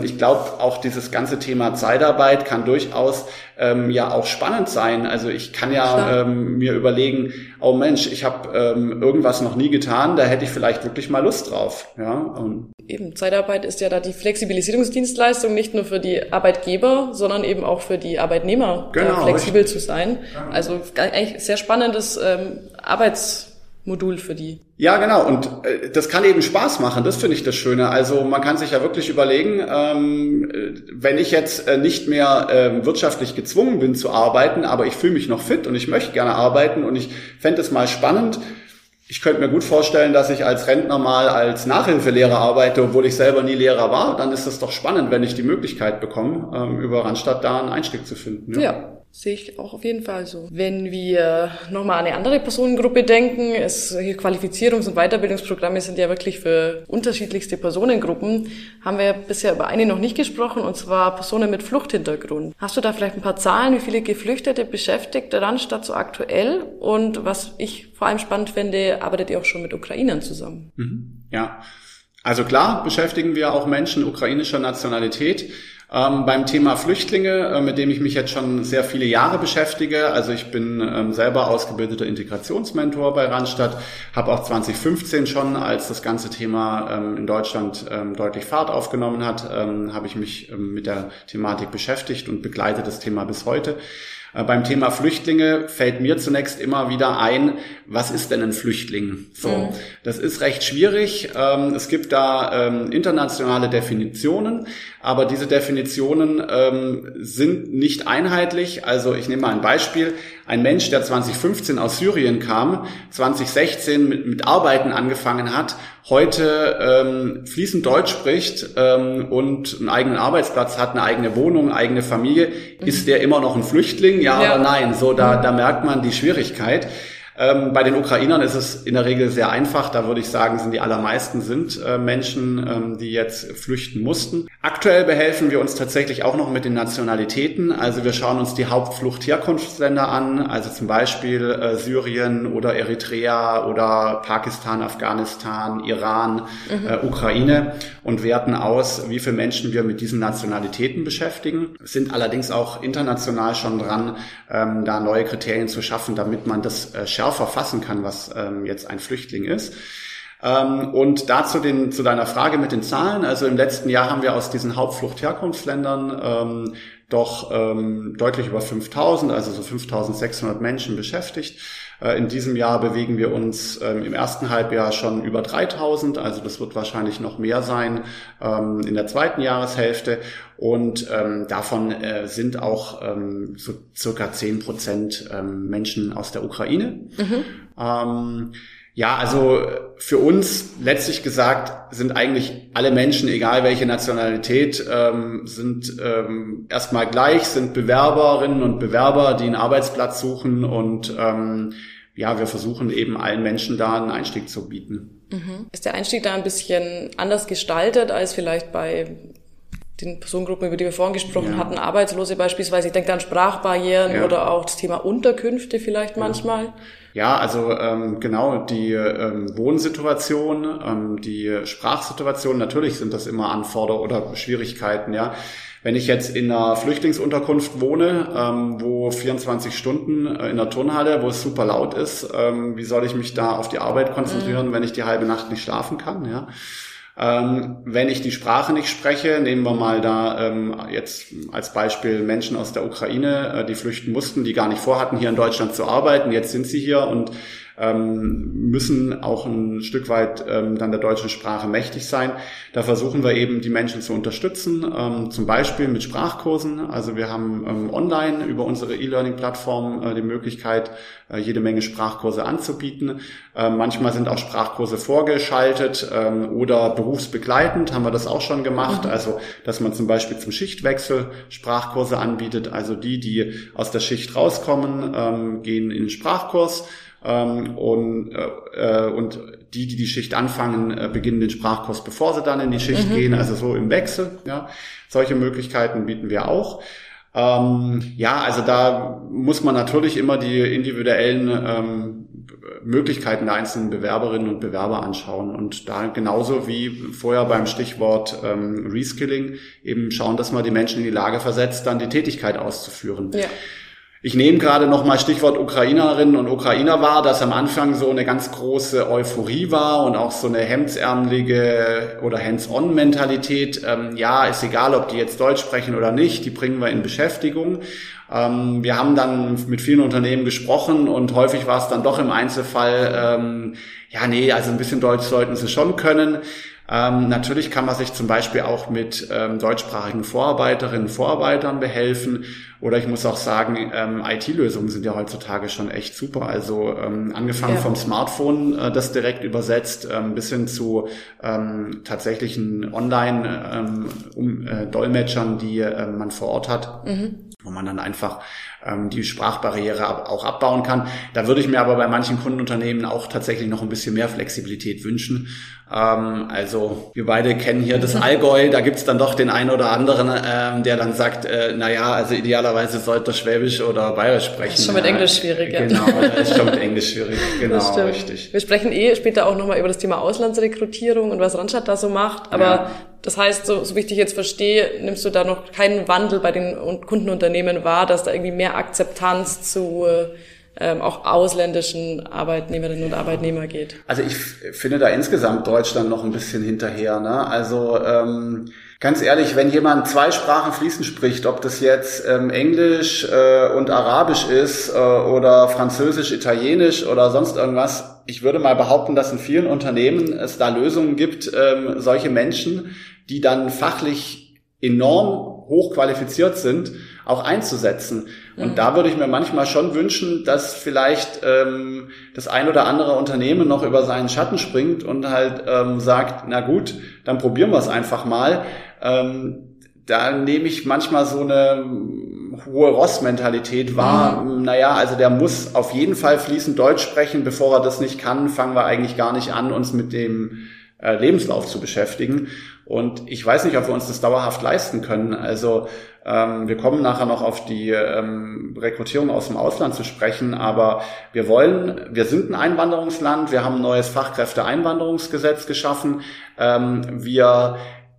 ich glaube auch dieses ganze Thema Zeitarbeit kann durchaus ähm, ja auch spannend sein. Also ich kann ja ähm, mir überlegen, oh Mensch, ich habe ähm, irgendwas noch nie getan, da hätte ich vielleicht wirklich mal Lust drauf. Ja, und eben Zeitarbeit ist ja da die Flexibilisierungsdienstleistung nicht nur für die Arbeitgeber, sondern eben auch für die Arbeitnehmer, genau, flexibel richtig. zu sein. Also eigentlich sehr spannendes ähm, Arbeits Modul für die. Ja, genau. Und äh, das kann eben Spaß machen. Das finde ich das Schöne. Also man kann sich ja wirklich überlegen, ähm, äh, wenn ich jetzt äh, nicht mehr äh, wirtschaftlich gezwungen bin zu arbeiten, aber ich fühle mich noch fit und ich möchte gerne arbeiten und ich fände es mal spannend. Ich könnte mir gut vorstellen, dass ich als Rentner mal als Nachhilfelehrer arbeite, obwohl ich selber nie Lehrer war. Dann ist es doch spannend, wenn ich die Möglichkeit bekomme, ähm, über Randstadt da einen Einstieg zu finden. ja. ja. Sehe ich auch auf jeden Fall so. Wenn wir nochmal an eine andere Personengruppe denken, es, Qualifizierungs- und Weiterbildungsprogramme sind ja wirklich für unterschiedlichste Personengruppen, haben wir bisher über eine noch nicht gesprochen, und zwar Personen mit Fluchthintergrund. Hast du da vielleicht ein paar Zahlen, wie viele Geflüchtete beschäftigt der Randstadt so aktuell? Und was ich vor allem spannend finde, arbeitet ihr auch schon mit Ukrainern zusammen? Mhm. Ja, Also klar beschäftigen wir auch Menschen ukrainischer Nationalität. Ähm, beim Thema Flüchtlinge, äh, mit dem ich mich jetzt schon sehr viele Jahre beschäftige, also ich bin ähm, selber ausgebildeter Integrationsmentor bei Randstadt, habe auch 2015 schon, als das ganze Thema ähm, in Deutschland ähm, deutlich Fahrt aufgenommen hat, ähm, habe ich mich ähm, mit der Thematik beschäftigt und begleite das Thema bis heute. Äh, beim Thema Flüchtlinge fällt mir zunächst immer wieder ein, was ist denn ein Flüchtling? So, mhm. das ist recht schwierig. Ähm, es gibt da ähm, internationale Definitionen, aber diese Definitionen ähm, sind nicht einheitlich. Also ich nehme mal ein Beispiel. Ein Mensch, der 2015 aus Syrien kam, 2016 mit, mit Arbeiten angefangen hat, heute ähm, fließend Deutsch spricht ähm, und einen eigenen Arbeitsplatz hat, eine eigene Wohnung, eine eigene Familie, ist der immer noch ein Flüchtling? Ja, ja. oder nein? So, da, da merkt man die Schwierigkeit. Ähm, bei den Ukrainern ist es in der Regel sehr einfach. Da würde ich sagen, sind die allermeisten sind äh, Menschen, ähm, die jetzt flüchten mussten. Aktuell behelfen wir uns tatsächlich auch noch mit den Nationalitäten. Also wir schauen uns die Hauptflucht-Herkunftsländer an, also zum Beispiel äh, Syrien oder Eritrea oder Pakistan, Afghanistan, Iran, mhm. äh, Ukraine und werten aus, wie viele Menschen wir mit diesen Nationalitäten beschäftigen. Sind allerdings auch international schon dran, ähm, da neue Kriterien zu schaffen, damit man das äh, schärfer fassen kann, was ähm, jetzt ein Flüchtling ist. Ähm, und dazu den, zu deiner Frage mit den Zahlen. Also im letzten Jahr haben wir aus diesen Hauptfluchtherkunftsländern ähm, doch ähm, deutlich über 5000, also so 5600 Menschen beschäftigt. Äh, in diesem Jahr bewegen wir uns ähm, im ersten Halbjahr schon über 3000, also das wird wahrscheinlich noch mehr sein ähm, in der zweiten Jahreshälfte. Und ähm, davon äh, sind auch so circa 10 Prozent Menschen aus der Ukraine. Mhm. Ja, also für uns letztlich gesagt sind eigentlich alle Menschen, egal welche Nationalität, ähm, sind ähm, erstmal gleich, sind Bewerberinnen und Bewerber, die einen Arbeitsplatz suchen und ähm, ja, wir versuchen eben allen Menschen da einen Einstieg zu bieten. Mhm. Ist der Einstieg da ein bisschen anders gestaltet als vielleicht bei den Personengruppen, über die wir vorhin gesprochen ja. hatten, Arbeitslose beispielsweise. Ich denke an Sprachbarrieren ja. oder auch das Thema Unterkünfte vielleicht manchmal. Ja, also ähm, genau die ähm, Wohnsituation, ähm, die Sprachsituation, natürlich sind das immer Anforder oder Schwierigkeiten, ja. Wenn ich jetzt in einer Flüchtlingsunterkunft wohne, ähm, wo 24 Stunden äh, in der Turnhalle, wo es super laut ist, ähm, wie soll ich mich da auf die Arbeit konzentrieren, mhm. wenn ich die halbe Nacht nicht schlafen kann, ja? Ähm, wenn ich die Sprache nicht spreche, nehmen wir mal da ähm, jetzt als Beispiel Menschen aus der Ukraine, äh, die flüchten mussten, die gar nicht vorhatten, hier in Deutschland zu arbeiten. Jetzt sind sie hier und ähm, müssen auch ein Stück weit ähm, dann der deutschen Sprache mächtig sein. Da versuchen wir eben die Menschen zu unterstützen, ähm, zum Beispiel mit Sprachkursen. Also wir haben ähm, online über unsere E-Learning-Plattform äh, die Möglichkeit, äh, jede Menge Sprachkurse anzubieten. Äh, manchmal sind auch Sprachkurse vorgeschaltet ähm, oder berufsbegleitend haben wir das auch schon gemacht. Mhm. Also dass man zum Beispiel zum Schichtwechsel Sprachkurse anbietet. Also die, die aus der Schicht rauskommen, ähm, gehen in den Sprachkurs ähm, und, äh, und die, die die Schicht anfangen, äh, beginnen den Sprachkurs, bevor sie dann in die Schicht mhm. gehen, also so im Wechsel. Ja, solche Möglichkeiten bieten wir auch. Ähm, ja, also da muss man natürlich immer die individuellen ähm, Möglichkeiten der einzelnen Bewerberinnen und Bewerber anschauen und da genauso wie vorher beim Stichwort ähm, Reskilling eben schauen, dass man die Menschen in die Lage versetzt, dann die Tätigkeit auszuführen. Ja. Ich nehme gerade noch mal Stichwort Ukrainerinnen und Ukrainer wahr, dass am Anfang so eine ganz große Euphorie war und auch so eine hemdsärmelige oder Hands-on-Mentalität. Ähm, ja, ist egal, ob die jetzt Deutsch sprechen oder nicht, die bringen wir in Beschäftigung. Ähm, wir haben dann mit vielen Unternehmen gesprochen und häufig war es dann doch im Einzelfall, ähm, ja, nee, also ein bisschen Deutsch sollten sie schon können. Ähm, natürlich kann man sich zum Beispiel auch mit ähm, deutschsprachigen Vorarbeiterinnen und Vorarbeitern behelfen. Oder ich muss auch sagen, ähm, IT-Lösungen sind ja heutzutage schon echt super. Also ähm, angefangen ja. vom Smartphone, äh, das direkt übersetzt, ähm, bis hin zu ähm, tatsächlichen Online-Dolmetschern, äh, die äh, man vor Ort hat. Mhm wo man dann einfach ähm, die Sprachbarriere ab, auch abbauen kann. Da würde ich mir aber bei manchen Kundenunternehmen auch tatsächlich noch ein bisschen mehr Flexibilität wünschen. Ähm, also wir beide kennen hier das Allgäu, da gibt's dann doch den einen oder anderen, ähm, der dann sagt, äh, naja, also idealerweise sollte er Schwäbisch oder Bayerisch sprechen. [laughs] Das ist schon mit Englisch schwierig, ja. Genau, das ist schon mit Englisch schwierig, genau, richtig. Wir sprechen eh später auch nochmal über das Thema Auslandsrekrutierung und was Randstadt da so macht, aber ja. Das heißt, so, so wie ich dich jetzt verstehe, nimmst du da noch keinen Wandel bei den Kundenunternehmen wahr, dass da irgendwie mehr Akzeptanz zu ähm, auch ausländischen Arbeitnehmerinnen und Arbeitnehmer geht? Also ich finde da insgesamt Deutschland noch ein bisschen hinterher. Ne? Also ähm, ganz ehrlich, wenn jemand zwei Sprachen fließend spricht, ob das jetzt ähm, Englisch äh, und Arabisch ist äh, oder Französisch, Italienisch oder sonst irgendwas, ich würde mal behaupten, dass in vielen Unternehmen es da Lösungen gibt, ähm, solche Menschen, die dann fachlich enorm hochqualifiziert sind, auch einzusetzen. Und mhm. da würde ich mir manchmal schon wünschen, dass vielleicht ähm, das ein oder andere Unternehmen noch über seinen Schatten springt und halt ähm, sagt, na gut, dann probieren wir es einfach mal. Ähm, da nehme ich manchmal so eine hohe Ross-Mentalität wahr. Mhm. Naja, also der muss auf jeden Fall fließend Deutsch sprechen. Bevor er das nicht kann, fangen wir eigentlich gar nicht an, uns mit dem äh, Lebenslauf zu beschäftigen. Und ich weiß nicht, ob wir uns das dauerhaft leisten können. Also wir kommen nachher noch auf die ähm, Rekrutierung aus dem Ausland zu sprechen, aber wir wollen, wir sind ein Einwanderungsland, wir haben ein neues Fachkräfteeinwanderungsgesetz geschaffen. Ähm, wir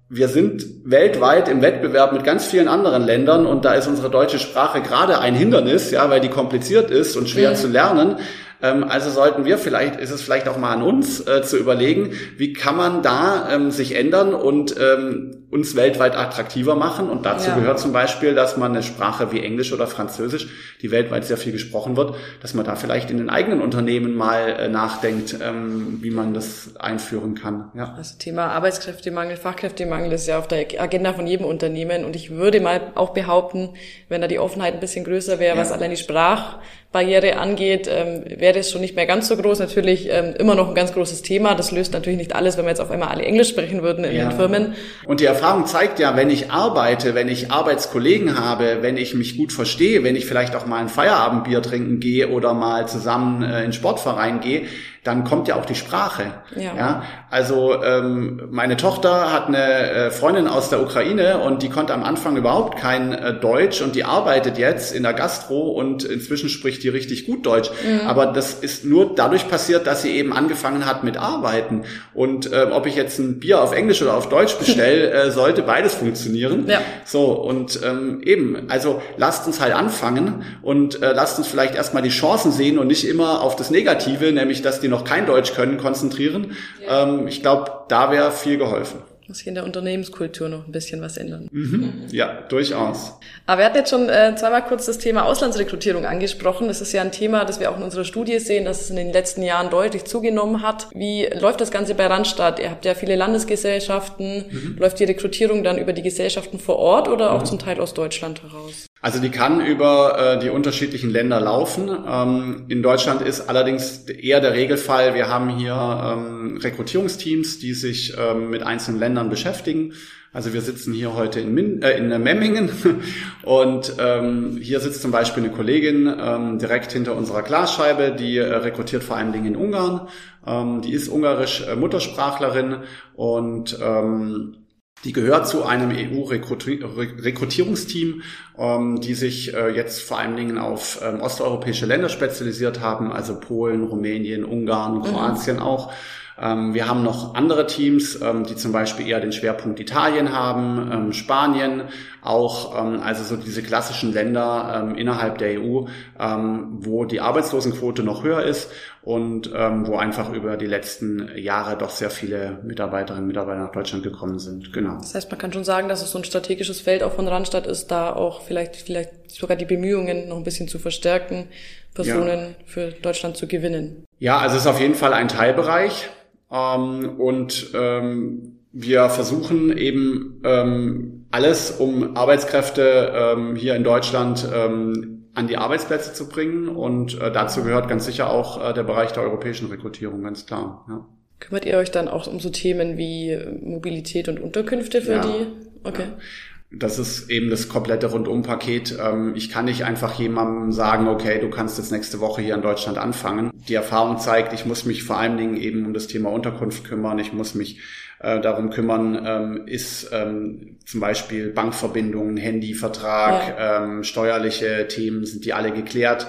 wir sind weltweit im Wettbewerb mit ganz vielen anderen Ländern und da ist unsere deutsche Sprache gerade ein Hindernis, ja, weil die kompliziert ist und schwer mhm. zu lernen. Ähm, also sollten wir vielleicht, ist es vielleicht auch mal an uns äh, zu überlegen, wie kann man da ähm, sich ändern und ähm, uns weltweit attraktiver machen. Und dazu ja. gehört zum Beispiel, dass man eine Sprache wie Englisch oder Französisch, die weltweit sehr viel gesprochen wird, dass man da vielleicht in den eigenen Unternehmen mal äh, nachdenkt, ähm, wie man das einführen kann. Ja. Also Thema Arbeitskräftemangel, Fachkräftemangel ist ja auf der Agenda von jedem Unternehmen. Und ich würde mal auch behaupten, wenn da die Offenheit ein bisschen größer wäre, ja. was allein die Sprach Barriere angeht, ähm, wäre es schon nicht mehr ganz so groß. Natürlich ähm, immer noch ein ganz großes Thema. Das löst natürlich nicht alles, wenn wir jetzt auf einmal alle Englisch sprechen würden in ja. den Firmen. Und die Erfahrung zeigt ja, wenn ich arbeite, wenn ich Arbeitskollegen habe, wenn ich mich gut verstehe, wenn ich vielleicht auch mal ein Feierabendbier trinken gehe oder mal zusammen äh, in Sportverein gehe, dann kommt ja auch die Sprache. Ja. ja? Also ähm, meine Tochter hat eine äh, Freundin aus der Ukraine und die konnte am Anfang überhaupt kein äh, Deutsch und die arbeitet jetzt in der Gastro und inzwischen spricht die richtig gut Deutsch. Mhm. Aber das ist nur dadurch passiert, dass sie eben angefangen hat mit Arbeiten. Und äh, ob ich jetzt ein Bier auf Englisch oder auf Deutsch bestelle, [laughs] äh, sollte beides funktionieren. Ja. So und ähm, eben, also lasst uns halt anfangen und äh, lasst uns vielleicht erstmal die Chancen sehen und nicht immer auf das Negative, nämlich dass die noch kein Deutsch können, konzentrieren. Ja. Ähm, ich glaube, da wäre viel geholfen. Muss sich in der Unternehmenskultur noch ein bisschen was ändern. Mhm. Ja, durchaus. Aber wir hatten jetzt schon äh, zweimal kurz das Thema Auslandsrekrutierung angesprochen. Das ist ja ein Thema, das wir auch in unserer Studie sehen, dass es in den letzten Jahren deutlich zugenommen hat. Wie läuft das Ganze bei Randstadt? Ihr habt ja viele Landesgesellschaften. Mhm. Läuft die Rekrutierung dann über die Gesellschaften vor Ort oder auch mhm. zum Teil aus Deutschland heraus? Also die kann über äh, die unterschiedlichen Länder laufen. Ähm, in Deutschland ist allerdings eher der Regelfall, wir haben hier ähm, Rekrutierungsteams, die sich ähm, mit einzelnen Ländern beschäftigen. Also wir sitzen hier heute in, Min äh, in Memmingen [laughs] und ähm, hier sitzt zum Beispiel eine Kollegin ähm, direkt hinter unserer Glasscheibe, die äh, rekrutiert vor allen Dingen in Ungarn. Ähm, die ist ungarisch äh, Muttersprachlerin und ähm, die gehört zu einem EU-Rekrutierungsteam, ähm, die sich äh, jetzt vor allen Dingen auf ähm, osteuropäische Länder spezialisiert haben, also Polen, Rumänien, Ungarn, mhm. Kroatien mhm. auch. Ähm, wir haben noch andere Teams, ähm, die zum Beispiel eher den Schwerpunkt Italien haben, ähm, Spanien auch, also so diese klassischen Länder innerhalb der EU, wo die Arbeitslosenquote noch höher ist und wo einfach über die letzten Jahre doch sehr viele Mitarbeiterinnen und Mitarbeiter nach Deutschland gekommen sind. Genau. Das heißt, man kann schon sagen, dass es so ein strategisches Feld auch von Randstadt ist, da auch vielleicht, vielleicht sogar die Bemühungen noch ein bisschen zu verstärken, Personen ja. für Deutschland zu gewinnen. Ja, also es ist auf jeden Fall ein Teilbereich. Ähm, und ähm, wir versuchen eben ähm, alles, um Arbeitskräfte ähm, hier in Deutschland ähm, an die Arbeitsplätze zu bringen. Und äh, dazu gehört ganz sicher auch äh, der Bereich der europäischen Rekrutierung, ganz klar. Ja. Kümmert ihr euch dann auch um so Themen wie Mobilität und Unterkünfte für ja. die? Okay. Das ist eben das komplette Rundumpaket. Ähm, ich kann nicht einfach jemandem sagen, okay, du kannst jetzt nächste Woche hier in Deutschland anfangen. Die Erfahrung zeigt, ich muss mich vor allen Dingen eben um das Thema Unterkunft kümmern. Ich muss mich äh, darum kümmern, ähm, ist ähm, zum Beispiel Bankverbindungen, Handyvertrag, ja. steuerliche Themen, sind die alle geklärt?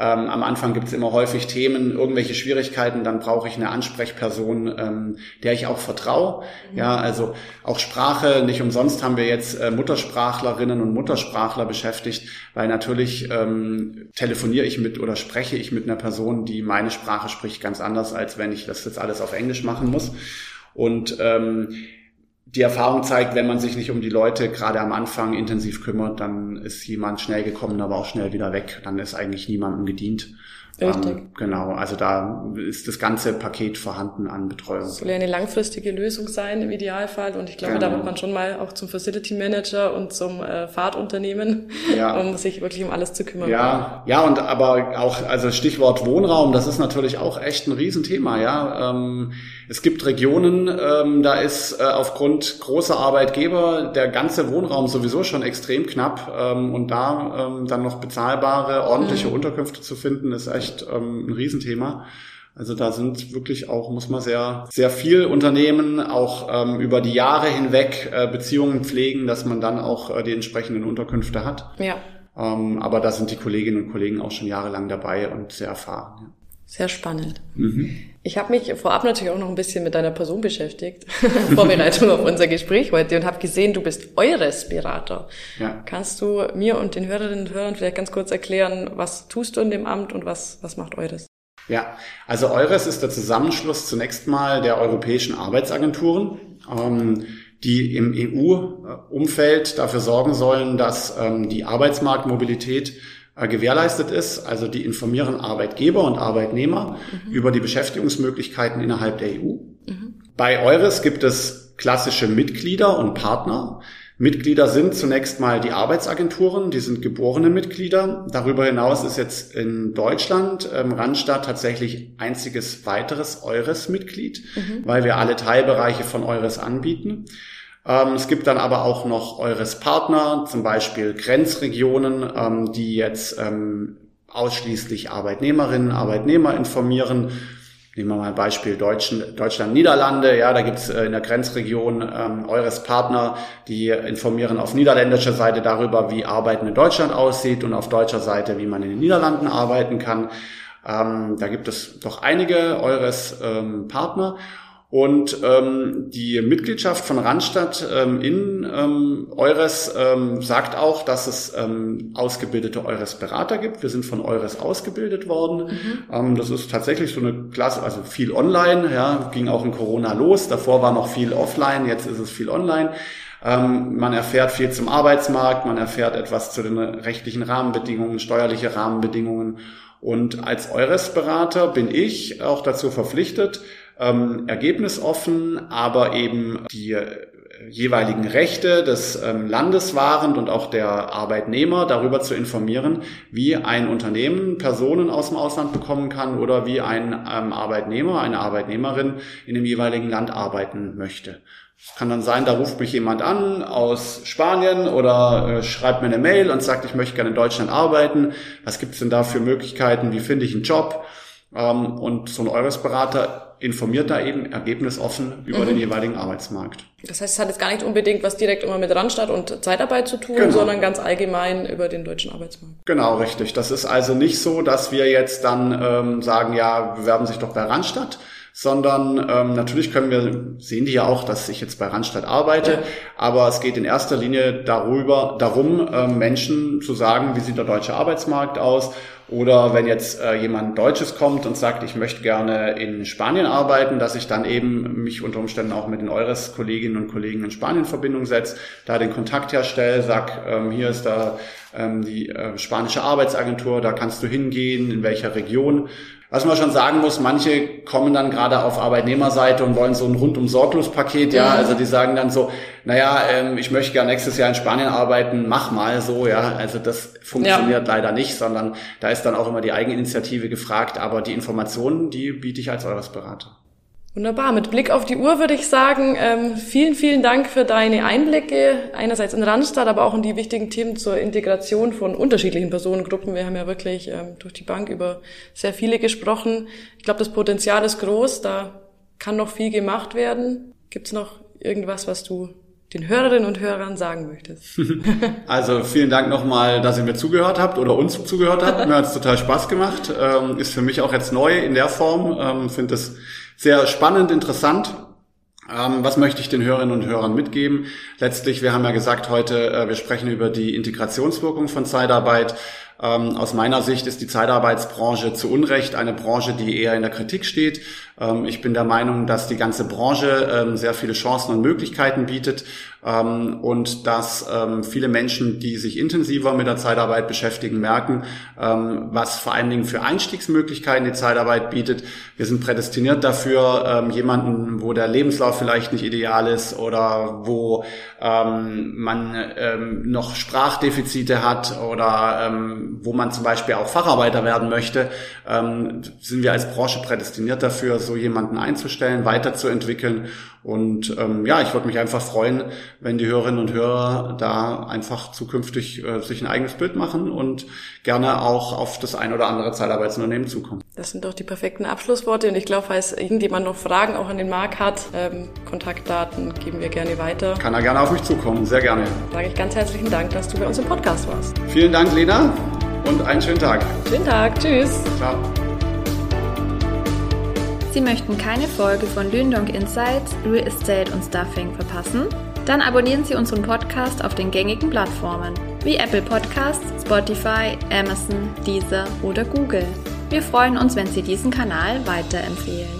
Ähm, am Anfang gibt es immer häufig Themen, irgendwelche Schwierigkeiten, dann brauche ich eine Ansprechperson, ähm, der ich auch vertraue. Mhm. Ja, also auch Sprache, nicht umsonst haben wir jetzt äh, Muttersprachlerinnen und Muttersprachler beschäftigt, weil natürlich ähm, telefoniere ich mit oder spreche ich mit einer Person, die meine Sprache spricht, ganz anders, als wenn ich das jetzt alles auf Englisch machen muss. Und ähm, die Erfahrung zeigt, wenn man sich nicht um die Leute gerade am Anfang intensiv kümmert, dann ist jemand schnell gekommen, aber auch schnell wieder weg. Dann ist eigentlich niemandem gedient. Richtig. Ähm, genau, also da ist das ganze Paket vorhanden an Betreuung. Das soll ja eine langfristige Lösung sein im Idealfall und ich glaube, genau. da wird man schon mal auch zum Facility Manager und zum äh, Fahrtunternehmen, ja. [laughs] um sich wirklich um alles zu kümmern. Ja, ja und aber auch, also Stichwort Wohnraum, das ist natürlich auch echt ein Riesenthema, ja. Ähm, es gibt Regionen, ähm, da ist äh, aufgrund großer Arbeitgeber der ganze Wohnraum sowieso schon extrem knapp ähm, und da ähm, dann noch bezahlbare, ordentliche mhm. Unterkünfte zu finden, ist echt ähm, ein Riesenthema. Also da sind wirklich auch, muss man sehr, sehr viel Unternehmen auch ähm, über die Jahre hinweg äh, Beziehungen pflegen, dass man dann auch äh, die entsprechenden Unterkünfte hat. Ja. Ähm, aber da sind die Kolleginnen und Kollegen auch schon jahrelang dabei und sehr erfahren. Ja. Sehr spannend. Mhm. Ich habe mich vorab natürlich auch noch ein bisschen mit deiner Person beschäftigt, [laughs] Vorbereitung auf unser Gespräch heute und habe gesehen, du bist Eures-Berater. Ja. Kannst du mir und den Hörerinnen und Hörern vielleicht ganz kurz erklären, was tust du in dem Amt und was, was macht Eures? Ja, also Eures ist der Zusammenschluss zunächst mal der europäischen Arbeitsagenturen, ähm, die im EU-Umfeld dafür sorgen sollen, dass ähm, die Arbeitsmarktmobilität äh, gewährleistet ist. Also die informieren Arbeitgeber und Arbeitnehmer mhm. über die Beschäftigungsmöglichkeiten innerhalb der EU. Mhm. Bei Eures gibt es klassische Mitglieder und Partner. Mitglieder sind zunächst mal die Arbeitsagenturen, die sind geborene Mitglieder. Darüber hinaus ist jetzt in Deutschland ähm, Randstadt tatsächlich einziges weiteres Eures-Mitglied, mhm. weil wir alle Teilbereiche von Eures anbieten. Ähm, es gibt dann aber auch noch eures Partner, zum Beispiel Grenzregionen, ähm, die jetzt ähm, ausschließlich Arbeitnehmerinnen, Arbeitnehmer informieren. Nehmen wir mal ein Beispiel Deutschland, Niederlande. Ja, da gibt's äh, in der Grenzregion ähm, eures Partner, die informieren auf niederländischer Seite darüber, wie Arbeiten in Deutschland aussieht und auf deutscher Seite, wie man in den Niederlanden arbeiten kann. Ähm, da gibt es doch einige eures ähm, Partner. Und ähm, die Mitgliedschaft von Randstadt ähm, in ähm, Eures ähm, sagt auch, dass es ähm, ausgebildete Eures-Berater gibt. Wir sind von Eures ausgebildet worden. Mhm. Ähm, das ist tatsächlich so eine Klasse, also viel online, ja, ging auch in Corona los. Davor war noch viel offline, jetzt ist es viel online. Ähm, man erfährt viel zum Arbeitsmarkt, man erfährt etwas zu den rechtlichen Rahmenbedingungen, steuerliche Rahmenbedingungen. Und als Eures-Berater bin ich auch dazu verpflichtet, ähm, ergebnisoffen, aber eben die äh, jeweiligen Rechte des ähm, Landes wahrend und auch der Arbeitnehmer darüber zu informieren, wie ein Unternehmen Personen aus dem Ausland bekommen kann oder wie ein ähm, Arbeitnehmer, eine Arbeitnehmerin in dem jeweiligen Land arbeiten möchte. Es kann dann sein, da ruft mich jemand an aus Spanien oder äh, schreibt mir eine Mail und sagt, ich möchte gerne in Deutschland arbeiten. Was gibt es denn da für Möglichkeiten? Wie finde ich einen Job? Ähm, und so ein Eures-Berater informiert da eben ergebnisoffen über mhm. den jeweiligen Arbeitsmarkt. Das heißt, es hat jetzt gar nicht unbedingt was direkt immer mit Randstadt und Zeitarbeit zu tun, genau. sondern ganz allgemein über den deutschen Arbeitsmarkt. Genau, richtig. Das ist also nicht so, dass wir jetzt dann ähm, sagen, ja, bewerben sich doch bei Randstadt, sondern ähm, natürlich können wir, sehen die ja auch, dass ich jetzt bei Randstadt arbeite, ja. aber es geht in erster Linie darüber, darum, ähm, Menschen zu sagen, wie sieht der deutsche Arbeitsmarkt aus oder wenn jetzt äh, jemand Deutsches kommt und sagt, ich möchte gerne in Spanien arbeiten, dass ich dann eben mich unter Umständen auch mit den Eures Kolleginnen und Kollegen in Spanien in Verbindung setze, da den Kontakt herstelle, sag, ähm, hier ist da ähm, die äh, spanische Arbeitsagentur, da kannst du hingehen, in welcher Region. Was man schon sagen muss, manche kommen dann gerade auf Arbeitnehmerseite und wollen so ein rundum sorglos Paket, ja, also die sagen dann so, naja, ähm, ich möchte gerne nächstes Jahr in Spanien arbeiten, mach mal so, ja, also das funktioniert ja. leider nicht, sondern da ist dann auch immer die Eigeninitiative gefragt, aber die Informationen, die biete ich als Eures Berater. Wunderbar. Mit Blick auf die Uhr würde ich sagen, ähm, vielen, vielen Dank für deine Einblicke, einerseits in Randstadt, aber auch in die wichtigen Themen zur Integration von unterschiedlichen Personengruppen. Wir haben ja wirklich ähm, durch die Bank über sehr viele gesprochen. Ich glaube, das Potenzial ist groß, da kann noch viel gemacht werden. Gibt es noch irgendwas, was du den Hörerinnen und Hörern sagen möchtest? [laughs] Also vielen Dank nochmal, dass ihr mir zugehört habt oder uns zugehört habt. Mir hat es total Spaß gemacht. Ähm, ist für mich auch jetzt neu in der Form. Ähm, Finde es sehr spannend, interessant. Ähm, was möchte ich den Hörerinnen und Hörern mitgeben? Letztlich, wir haben ja gesagt heute, äh, wir sprechen über die Integrationswirkung von Zeitarbeit. Ähm, aus meiner Sicht ist die Zeitarbeitsbranche zu Unrecht eine Branche, die eher in der Kritik steht. Ähm, ich bin der Meinung, dass die ganze Branche sehr viele Chancen und Möglichkeiten bietet ähm, und dass viele Menschen, die sich intensiver mit der Zeitarbeit beschäftigen, merken, was vor allen Dingen für Einstiegsmöglichkeiten die Zeitarbeit bietet. Wir sind prädestiniert dafür, jemanden, wo der Lebenslauf vielleicht nicht ideal ist oder wo man noch Sprachdefizite hat oder wo man zum Beispiel auch Facharbeiter werden möchte, sind wir als Branche prädestiniert dafür, so jemanden einzustellen, weiterzuentwickeln. Und ähm, ja, ich würde mich einfach freuen, wenn die Hörerinnen und Hörer da einfach zukünftig äh, sich ein eigenes Bild machen und gerne auch auf das ein oder andere Zeitarbeitsunternehmen zukommen. Das sind doch die perfekten Abschlussworte. Und ich glaube, falls irgendjemand noch Fragen auch an den Markt hat, ähm, Kontaktdaten geben wir gerne weiter. Kann er gerne auf mich zukommen, sehr gerne. Sage ich ganz herzlichen Dank, dass du bei uns im Podcast warst. Vielen Dank, Lena, und einen schönen Tag. Schönen Tag, tschüss. Ciao. Sie möchten keine Folge von Lündong Insights, Real Estate und Stuffing verpassen? Dann abonnieren Sie unseren Podcast auf den gängigen Plattformen wie Apple Podcasts, Spotify, Amazon, Deezer oder Google. Wir freuen uns, wenn Sie diesen Kanal weiterempfehlen.